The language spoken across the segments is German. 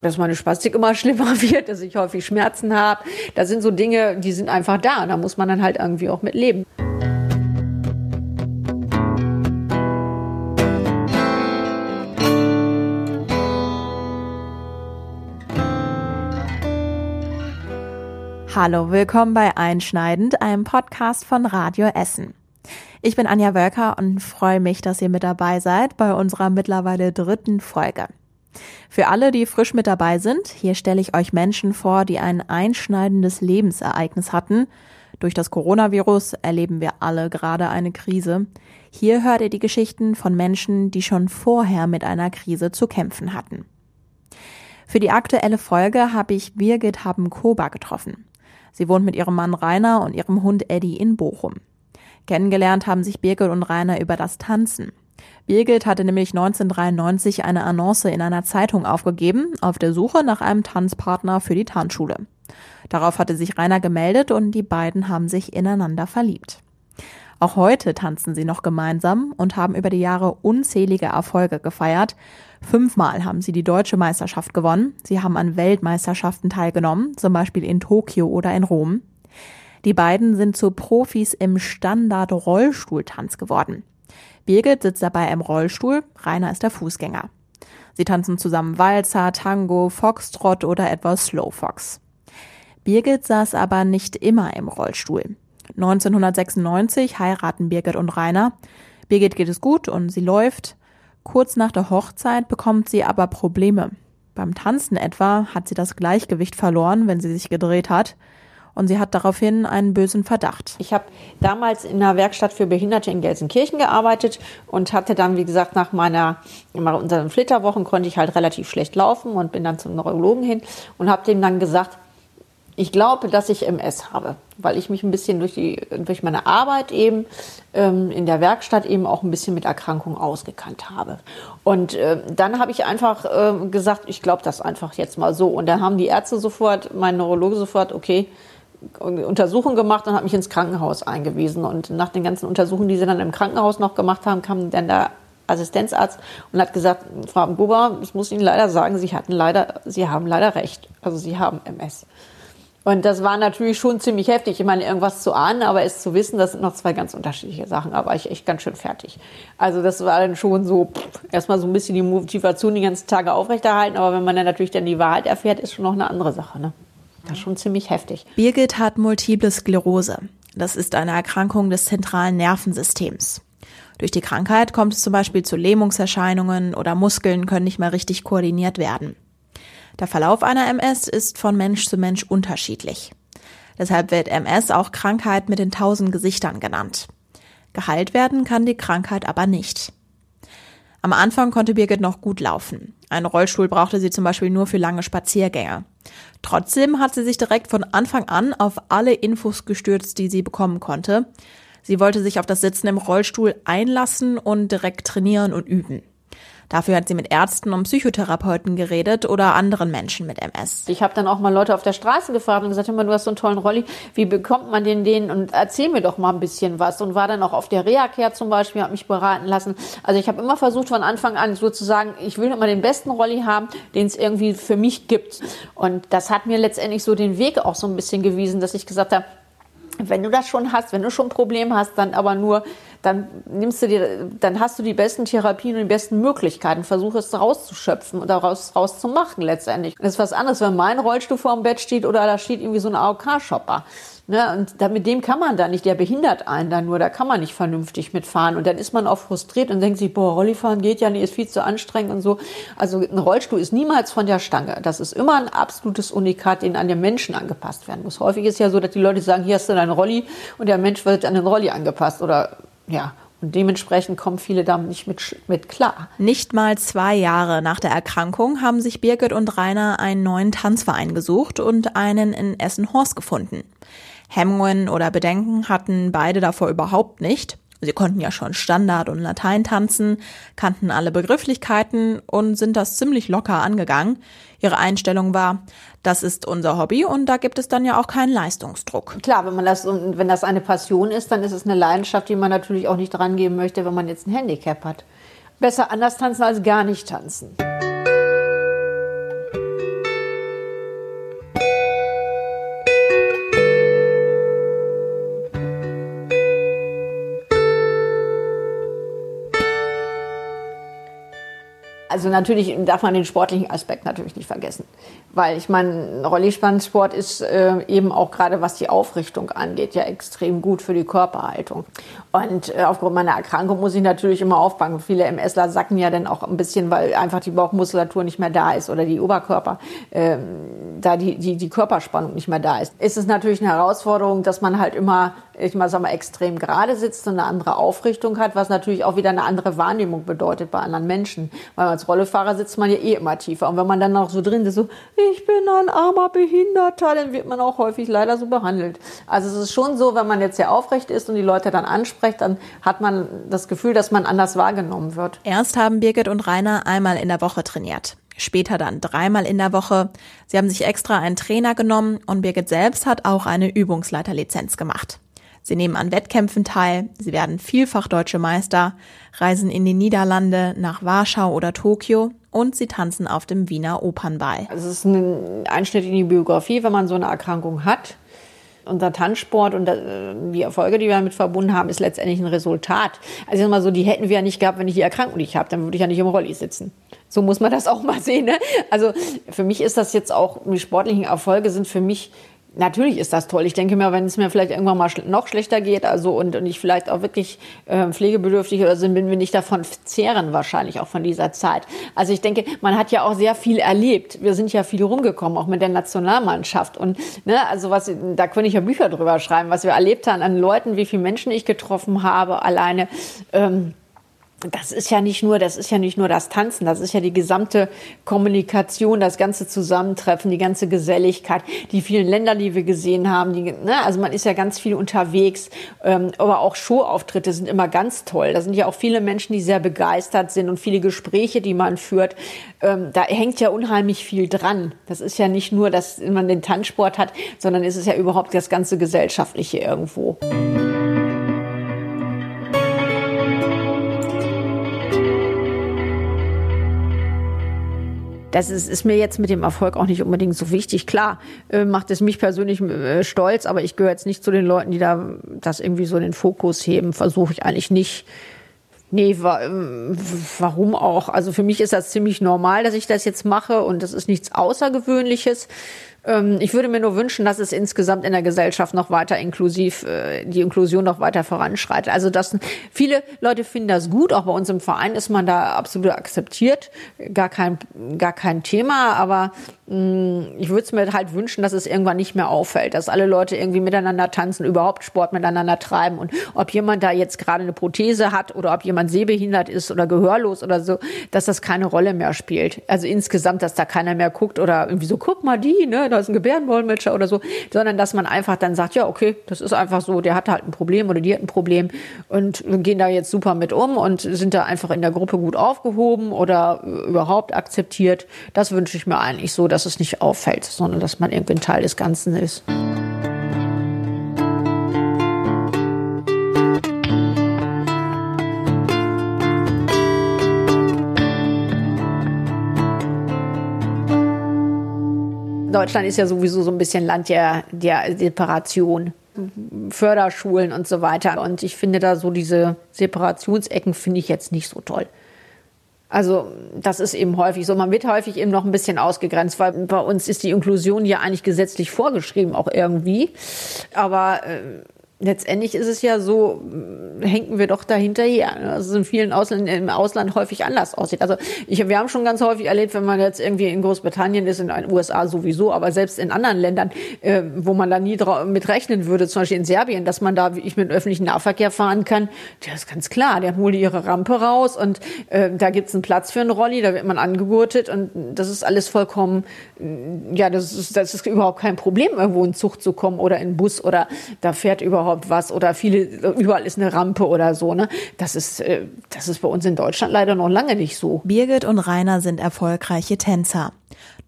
dass meine Spastik immer schlimmer wird, dass ich häufig Schmerzen habe. Das sind so Dinge, die sind einfach da. Da muss man dann halt irgendwie auch mit leben. Hallo, willkommen bei Einschneidend, einem Podcast von Radio Essen. Ich bin Anja Wölker und freue mich, dass ihr mit dabei seid bei unserer mittlerweile dritten Folge. Für alle, die frisch mit dabei sind, hier stelle ich euch Menschen vor, die ein einschneidendes Lebensereignis hatten. Durch das Coronavirus erleben wir alle gerade eine Krise. Hier hört ihr die Geschichten von Menschen, die schon vorher mit einer Krise zu kämpfen hatten. Für die aktuelle Folge habe ich Birgit Haben-Koba getroffen. Sie wohnt mit ihrem Mann Rainer und ihrem Hund Eddie in Bochum. Kennengelernt haben sich Birgit und Rainer über das Tanzen. Birgit hatte nämlich 1993 eine Annonce in einer Zeitung aufgegeben, auf der Suche nach einem Tanzpartner für die Tanzschule. Darauf hatte sich Rainer gemeldet und die beiden haben sich ineinander verliebt. Auch heute tanzen sie noch gemeinsam und haben über die Jahre unzählige Erfolge gefeiert. Fünfmal haben sie die deutsche Meisterschaft gewonnen. Sie haben an Weltmeisterschaften teilgenommen, zum Beispiel in Tokio oder in Rom. Die beiden sind zu Profis im Standard-Rollstuhltanz geworden. Birgit sitzt dabei im Rollstuhl, Rainer ist der Fußgänger. Sie tanzen zusammen Walzer, Tango, Foxtrot oder etwas Slowfox. Birgit saß aber nicht immer im Rollstuhl. 1996 heiraten Birgit und Rainer. Birgit geht es gut und sie läuft. Kurz nach der Hochzeit bekommt sie aber Probleme. Beim Tanzen etwa hat sie das Gleichgewicht verloren, wenn sie sich gedreht hat und sie hat daraufhin einen bösen Verdacht. Ich habe damals in einer Werkstatt für Behinderte in Gelsenkirchen gearbeitet und hatte dann, wie gesagt, nach meiner nach unseren Flitterwochen konnte ich halt relativ schlecht laufen und bin dann zum Neurologen hin und habe dem dann gesagt, ich glaube, dass ich MS habe, weil ich mich ein bisschen durch, die, durch meine Arbeit eben ähm, in der Werkstatt eben auch ein bisschen mit Erkrankungen ausgekannt habe. Und äh, dann habe ich einfach äh, gesagt, ich glaube das einfach jetzt mal so. Und dann haben die Ärzte sofort, mein Neurologe sofort, okay, Untersuchung gemacht und hat mich ins Krankenhaus eingewiesen. Und nach den ganzen Untersuchungen, die sie dann im Krankenhaus noch gemacht haben, kam dann der Assistenzarzt und hat gesagt, Frau Buber, ich muss Ihnen leider sagen, Sie hatten leider, Sie haben leider recht. Also Sie haben MS. Und das war natürlich schon ziemlich heftig. Ich meine, irgendwas zu ahnen, aber es zu wissen, das sind noch zwei ganz unterschiedliche Sachen. Aber ich echt ganz schön fertig. Also das war dann schon so, erstmal so ein bisschen die Motivation die ganzen Tage aufrechterhalten. Aber wenn man dann natürlich dann die Wahrheit erfährt, ist schon noch eine andere Sache. Ne? Das ist schon ziemlich heftig. Birgit hat multiple Sklerose. Das ist eine Erkrankung des zentralen Nervensystems. Durch die Krankheit kommt es zum Beispiel zu Lähmungserscheinungen oder Muskeln können nicht mehr richtig koordiniert werden. Der Verlauf einer MS ist von Mensch zu Mensch unterschiedlich. Deshalb wird MS auch Krankheit mit den tausend Gesichtern genannt. Geheilt werden kann die Krankheit aber nicht. Am Anfang konnte Birgit noch gut laufen. Einen Rollstuhl brauchte sie zum Beispiel nur für lange Spaziergänge. Trotzdem hat sie sich direkt von Anfang an auf alle Infos gestürzt, die sie bekommen konnte. Sie wollte sich auf das Sitzen im Rollstuhl einlassen und direkt trainieren und üben. Dafür hat sie mit Ärzten und Psychotherapeuten geredet oder anderen Menschen mit MS. Ich habe dann auch mal Leute auf der Straße gefragt und gesagt, hör du hast so einen tollen Rolli, wie bekommt man den den? Und erzähl mir doch mal ein bisschen was. Und war dann auch auf der Reha-Care zum Beispiel, habe mich beraten lassen. Also ich habe immer versucht von Anfang an sozusagen, ich will immer den besten Rolli haben, den es irgendwie für mich gibt. Und das hat mir letztendlich so den Weg auch so ein bisschen gewiesen, dass ich gesagt habe, wenn du das schon hast, wenn du schon ein Problem hast, dann aber nur, dann nimmst du dir, dann hast du die besten Therapien und die besten Möglichkeiten, versuch es rauszuschöpfen oder raus, rauszumachen letztendlich. Das ist was anderes, wenn mein Rollstuhl vor dem Bett steht oder da steht irgendwie so ein AOK-Shopper. Ne, und da, mit dem kann man da nicht, der behindert einen dann nur, da kann man nicht vernünftig mitfahren. Und dann ist man auch frustriert und denkt sich, boah, Rollifahren geht ja nicht, ist viel zu anstrengend und so. Also ein Rollstuhl ist niemals von der Stange. Das ist immer ein absolutes Unikat, den an den Menschen angepasst werden muss. Häufig ist ja so, dass die Leute sagen, hier hast du deinen Rolli und der Mensch wird an den Rolli angepasst oder ja, und dementsprechend kommen viele damit nicht mit, mit klar. Nicht mal zwei Jahre nach der Erkrankung haben sich Birgit und Rainer einen neuen Tanzverein gesucht und einen in Essen-Horst gefunden. Hemmungen oder Bedenken hatten beide davor überhaupt nicht. Sie konnten ja schon Standard und Latein tanzen, kannten alle Begrifflichkeiten und sind das ziemlich locker angegangen. Ihre Einstellung war, das ist unser Hobby und da gibt es dann ja auch keinen Leistungsdruck. Klar, wenn man das, wenn das eine Passion ist, dann ist es eine Leidenschaft, die man natürlich auch nicht dran geben möchte, wenn man jetzt ein Handicap hat. Besser anders tanzen als gar nicht tanzen. Also natürlich darf man den sportlichen Aspekt natürlich nicht vergessen. Weil ich meine, Rollspannsport ist äh, eben auch gerade was die Aufrichtung angeht, ja extrem gut für die Körperhaltung. Und äh, aufgrund meiner Erkrankung muss ich natürlich immer aufpacken. Viele MSler sacken ja dann auch ein bisschen, weil einfach die Bauchmuskulatur nicht mehr da ist oder die Oberkörper, äh, da die, die, die Körperspannung nicht mehr da ist. Ist es natürlich eine Herausforderung, dass man halt immer, ich mal sag mal, extrem gerade sitzt und eine andere Aufrichtung hat, was natürlich auch wieder eine andere Wahrnehmung bedeutet bei anderen Menschen. Weil als Rollefahrer sitzt man ja eh immer tiefer. Und wenn man dann noch so drin ist, so, ich bin ein armer Behinderter, dann wird man auch häufig leider so behandelt. Also es ist schon so, wenn man jetzt sehr aufrecht ist und die Leute dann anspricht, dann hat man das Gefühl, dass man anders wahrgenommen wird. Erst haben Birgit und Rainer einmal in der Woche trainiert. Später dann dreimal in der Woche. Sie haben sich extra einen Trainer genommen und Birgit selbst hat auch eine Übungsleiterlizenz gemacht. Sie nehmen an Wettkämpfen teil, sie werden vielfach deutsche Meister, reisen in die Niederlande, nach Warschau oder Tokio und sie tanzen auf dem Wiener Opernball. Es ist ein Einschnitt in die Biografie, wenn man so eine Erkrankung hat. Unser Tanzsport und äh, die Erfolge, die wir damit verbunden haben, ist letztendlich ein Resultat. Also ich mal so, die hätten wir ja nicht gehabt, wenn ich die Erkrankung nicht habe, dann würde ich ja nicht im Rolli sitzen. So muss man das auch mal sehen. Ne? Also für mich ist das jetzt auch, die sportlichen Erfolge sind für mich Natürlich ist das toll. Ich denke mir, wenn es mir vielleicht irgendwann mal noch schlechter geht, also und, und ich vielleicht auch wirklich äh, pflegebedürftig oder so, bin wir nicht davon zehren wahrscheinlich auch von dieser Zeit. Also ich denke, man hat ja auch sehr viel erlebt. Wir sind ja viel rumgekommen, auch mit der Nationalmannschaft und ne, also was da könnte ich ja Bücher drüber schreiben, was wir erlebt haben an Leuten, wie viele Menschen ich getroffen habe, alleine. Ähm, das ist ja nicht nur, das ist ja nicht nur das Tanzen, das ist ja die gesamte Kommunikation, das ganze Zusammentreffen, die ganze Geselligkeit, die vielen Länder, die wir gesehen haben. Die, ne, also man ist ja ganz viel unterwegs, ähm, aber auch Showauftritte sind immer ganz toll. Da sind ja auch viele Menschen, die sehr begeistert sind und viele Gespräche, die man führt. Ähm, da hängt ja unheimlich viel dran. Das ist ja nicht nur, dass man den Tanzsport hat, sondern es ist ja überhaupt das ganze Gesellschaftliche irgendwo. Das ist, ist mir jetzt mit dem Erfolg auch nicht unbedingt so wichtig. Klar, äh, macht es mich persönlich äh, stolz, aber ich gehöre jetzt nicht zu den Leuten, die da das irgendwie so in den Fokus heben. Versuche ich eigentlich nicht. Nee, wa ähm, warum auch? Also für mich ist das ziemlich normal, dass ich das jetzt mache und das ist nichts Außergewöhnliches. Ähm, ich würde mir nur wünschen, dass es insgesamt in der Gesellschaft noch weiter inklusiv, äh, die Inklusion noch weiter voranschreitet. Also dass viele Leute finden das gut, auch bei uns im Verein ist man da absolut akzeptiert, gar kein, gar kein Thema, aber mm, ich würde es mir halt wünschen, dass es irgendwann nicht mehr auffällt, dass alle Leute irgendwie miteinander tanzen, überhaupt Sport miteinander treiben und ob jemand da jetzt gerade eine Prothese hat oder ob jemand sehbehindert ist oder gehörlos oder so, dass das keine Rolle mehr spielt. Also insgesamt, dass da keiner mehr guckt oder irgendwie so, guck mal die, ne, da ist ein Gebärdenwollenmetscher oder so, sondern dass man einfach dann sagt, ja, okay, das ist einfach so, der hat halt ein Problem oder die hat ein Problem und gehen da jetzt super mit um und sind da einfach in der Gruppe gut aufgehoben oder überhaupt akzeptiert. Das wünsche ich mir eigentlich so, dass es nicht auffällt, sondern dass man irgendwie ein Teil des Ganzen ist. Deutschland ist ja sowieso so ein bisschen Land der, der Separation. Förderschulen und so weiter. Und ich finde da so diese Separationsecken finde ich jetzt nicht so toll. Also das ist eben häufig so. Man wird häufig eben noch ein bisschen ausgegrenzt, weil bei uns ist die Inklusion ja eigentlich gesetzlich vorgeschrieben, auch irgendwie. Aber äh, letztendlich ist es ja so, hängen wir doch dahinterher. Also in vielen Ausländern im Ausland häufig anders aussieht. Also ich, wir haben schon ganz häufig erlebt, wenn man jetzt irgendwie in Großbritannien ist, in den USA sowieso, aber selbst in anderen Ländern, äh, wo man da nie mit rechnen würde, zum Beispiel in Serbien, dass man da ich mit öffentlichen Nahverkehr fahren kann, das ist ganz klar. Die holen ihre Rampe raus und äh, da gibt's einen Platz für einen Rolli, da wird man angegurtet und das ist alles vollkommen, ja, das ist, das ist überhaupt kein Problem, irgendwo in Zug zu kommen oder in Bus oder da fährt überhaupt überhaupt was oder viele, überall ist eine Rampe oder so, ne? Das ist, äh, das ist bei uns in Deutschland leider noch lange nicht so. Birgit und Rainer sind erfolgreiche Tänzer.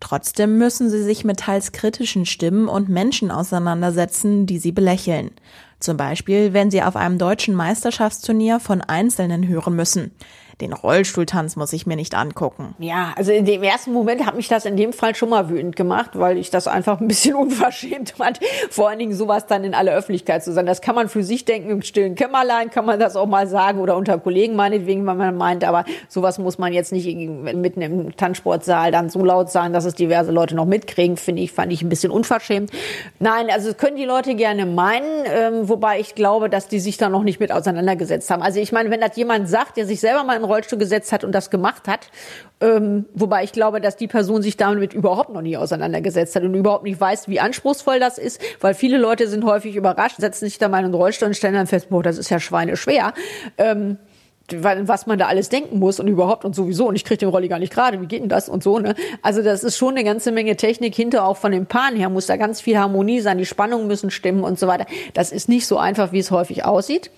Trotzdem müssen sie sich mit teils kritischen Stimmen und Menschen auseinandersetzen, die sie belächeln. Zum Beispiel, wenn sie auf einem deutschen Meisterschaftsturnier von Einzelnen hören müssen. Den Rollstuhltanz muss ich mir nicht angucken. Ja, also in dem ersten Moment hat mich das in dem Fall schon mal wütend gemacht, weil ich das einfach ein bisschen unverschämt fand, vor allen Dingen sowas dann in aller Öffentlichkeit zu sein. Das kann man für sich denken, im stillen Kämmerlein kann man das auch mal sagen oder unter Kollegen meinetwegen, wenn man meint, aber sowas muss man jetzt nicht mitten im Tanzsportsaal dann so laut sagen, dass es diverse Leute noch mitkriegen, finde ich, fand ich ein bisschen unverschämt. Nein, also können die Leute gerne meinen, ähm, wobei ich glaube, dass die sich da noch nicht mit auseinandergesetzt haben. Also ich meine, wenn das jemand sagt, der sich selber mal in Rollstuhl gesetzt hat und das gemacht hat. Ähm, wobei ich glaube, dass die Person sich damit überhaupt noch nie auseinandergesetzt hat und überhaupt nicht weiß, wie anspruchsvoll das ist, weil viele Leute sind häufig überrascht, setzen sich da mal in den Rollstuhl und stellen dann fest, boah, das ist ja schweineschwer. Ähm, was man da alles denken muss und überhaupt und sowieso und ich kriege den Rolli gar nicht gerade, wie geht denn das und so, ne? Also das ist schon eine ganze Menge Technik hinter, auch von den Paaren her muss da ganz viel Harmonie sein, die Spannungen müssen stimmen und so weiter. Das ist nicht so einfach, wie es häufig aussieht.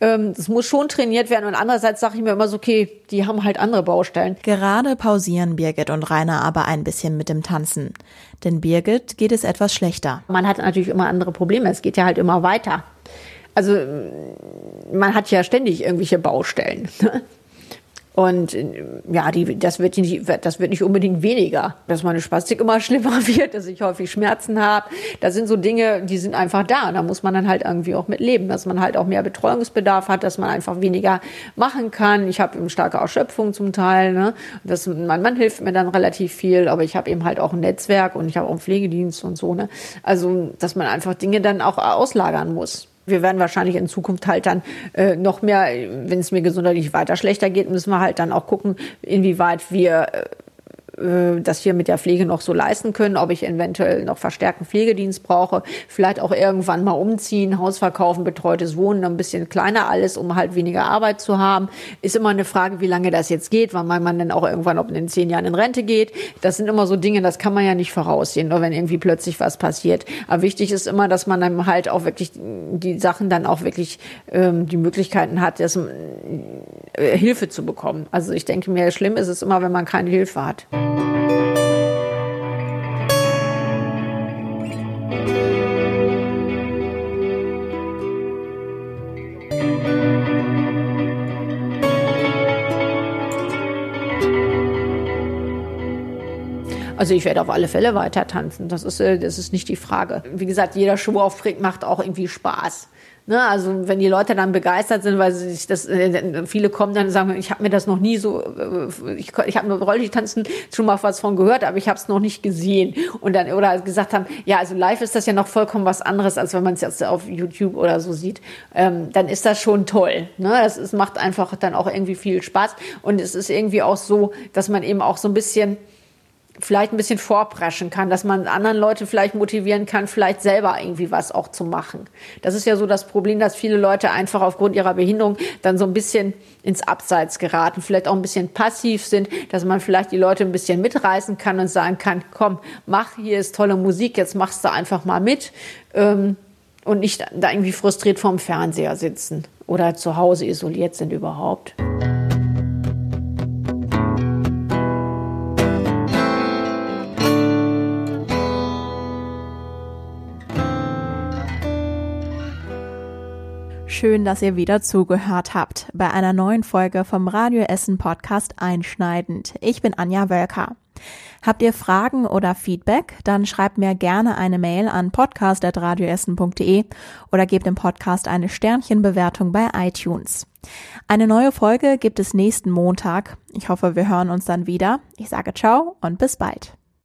Ähm, das muss schon trainiert werden und andererseits sage ich mir immer so, okay, die haben halt andere Baustellen. Gerade pausieren Birgit und Rainer aber ein bisschen mit dem Tanzen. Denn Birgit geht es etwas schlechter. Man hat natürlich immer andere Probleme, es geht ja halt immer weiter. Also man hat ja ständig irgendwelche Baustellen. Ne? Und ja, die, das, wird nicht, das wird nicht unbedingt weniger. Dass meine Spastik immer schlimmer wird, dass ich häufig Schmerzen habe. Das sind so Dinge, die sind einfach da. Da muss man dann halt irgendwie auch mit leben. Dass man halt auch mehr Betreuungsbedarf hat, dass man einfach weniger machen kann. Ich habe eben starke Erschöpfung zum Teil. Ne? Das, mein Mann hilft mir dann relativ viel, aber ich habe eben halt auch ein Netzwerk und ich habe auch einen Pflegedienst und so. Ne? Also, dass man einfach Dinge dann auch auslagern muss. Wir werden wahrscheinlich in Zukunft halt dann äh, noch mehr, wenn es mir gesundheitlich weiter schlechter geht, müssen wir halt dann auch gucken, inwieweit wir äh, äh, das hier mit der Pflege noch so leisten können, ob ich eventuell noch verstärkten Pflegedienst brauche, vielleicht auch irgendwann mal umziehen, Haus verkaufen, betreutes Wohnen, ein bisschen kleiner alles, um halt weniger Arbeit zu haben. Ist immer eine Frage, wie lange das jetzt geht, wann man dann auch irgendwann, ob in zehn Jahren in Rente geht. Das sind immer so Dinge, das kann man ja nicht voraussehen, nur wenn irgendwie plötzlich was passiert. Aber wichtig ist immer, dass man dann halt auch wirklich die Sachen dann auch wirklich ähm, die Möglichkeiten hat, das, äh, Hilfe zu bekommen. Also ich denke mir, schlimm ist es immer, wenn man keine Hilfe hat. Also ich werde auf alle Fälle weiter tanzen. Das ist, äh, das ist nicht die Frage. Wie gesagt, jeder Schuhauftritt macht auch irgendwie Spaß. Ne, also wenn die Leute dann begeistert sind, weil sie sich das, äh, viele kommen dann und sagen, ich habe mir das noch nie so, äh, ich, ich habe nur Rollstuhltanzen schon mal was von gehört, aber ich habe es noch nicht gesehen. Und dann oder gesagt haben, ja, also live ist das ja noch vollkommen was anderes, als wenn man es jetzt auf YouTube oder so sieht. Ähm, dann ist das schon toll. Ne? Das ist, macht einfach dann auch irgendwie viel Spaß und es ist irgendwie auch so, dass man eben auch so ein bisschen vielleicht ein bisschen vorpreschen kann, dass man anderen Leute vielleicht motivieren kann, vielleicht selber irgendwie was auch zu machen. Das ist ja so das Problem, dass viele Leute einfach aufgrund ihrer Behinderung dann so ein bisschen ins Abseits geraten, vielleicht auch ein bisschen passiv sind, dass man vielleicht die Leute ein bisschen mitreißen kann und sagen kann, komm, mach, hier ist tolle Musik, jetzt machst du einfach mal mit ähm, und nicht da irgendwie frustriert vorm Fernseher sitzen oder zu Hause isoliert sind überhaupt. Schön, dass ihr wieder zugehört habt bei einer neuen Folge vom Radio Essen Podcast Einschneidend. Ich bin Anja Wölker. Habt ihr Fragen oder Feedback? Dann schreibt mir gerne eine Mail an podcast.radioessen.de oder gebt dem Podcast eine Sternchenbewertung bei iTunes. Eine neue Folge gibt es nächsten Montag. Ich hoffe, wir hören uns dann wieder. Ich sage ciao und bis bald.